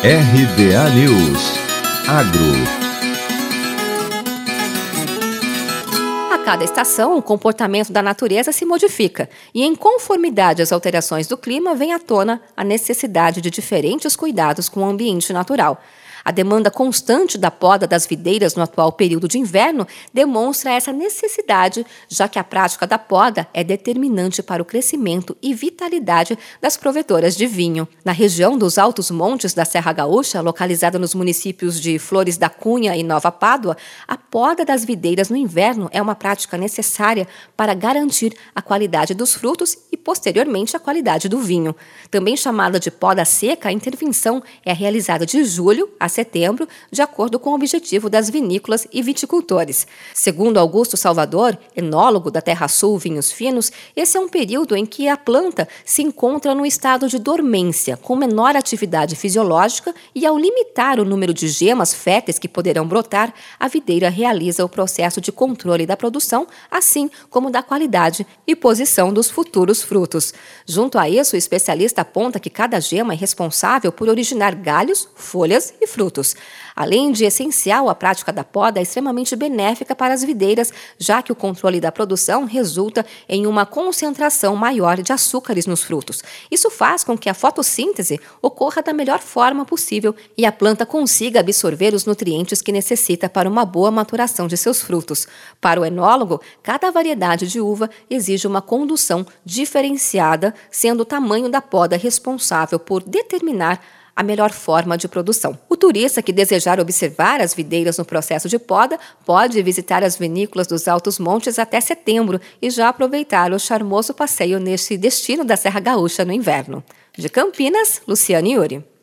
RBA News Agro A cada estação, o comportamento da natureza se modifica e, em conformidade às alterações do clima, vem à tona a necessidade de diferentes cuidados com o ambiente natural. A demanda constante da poda das videiras no atual período de inverno demonstra essa necessidade, já que a prática da poda é determinante para o crescimento e vitalidade das provetoras de vinho. Na região dos Altos Montes da Serra Gaúcha, localizada nos municípios de Flores da Cunha e Nova Pádua, a poda das videiras no inverno é uma prática necessária para garantir a qualidade dos frutos posteriormente, a qualidade do vinho. Também chamada de poda seca, a intervenção é realizada de julho a setembro, de acordo com o objetivo das vinícolas e viticultores. Segundo Augusto Salvador, enólogo da Terra Sul Vinhos Finos, esse é um período em que a planta se encontra no estado de dormência, com menor atividade fisiológica e ao limitar o número de gemas férteis que poderão brotar, a videira realiza o processo de controle da produção, assim como da qualidade e posição dos futuros frutos. Junto a isso, o especialista aponta que cada gema é responsável por originar galhos, folhas e frutos. Além de essencial, a prática da poda é extremamente benéfica para as videiras, já que o controle da produção resulta em uma concentração maior de açúcares nos frutos. Isso faz com que a fotossíntese ocorra da melhor forma possível e a planta consiga absorver os nutrientes que necessita para uma boa maturação de seus frutos. Para o enólogo, cada variedade de uva exige uma condução diferenciada, sendo o tamanho da poda responsável por determinar a melhor forma de produção. O turista que desejar observar as videiras no processo de poda pode visitar as vinícolas dos Altos Montes até setembro e já aproveitar o charmoso passeio neste destino da Serra Gaúcha no inverno. De Campinas, Luciane Yuri.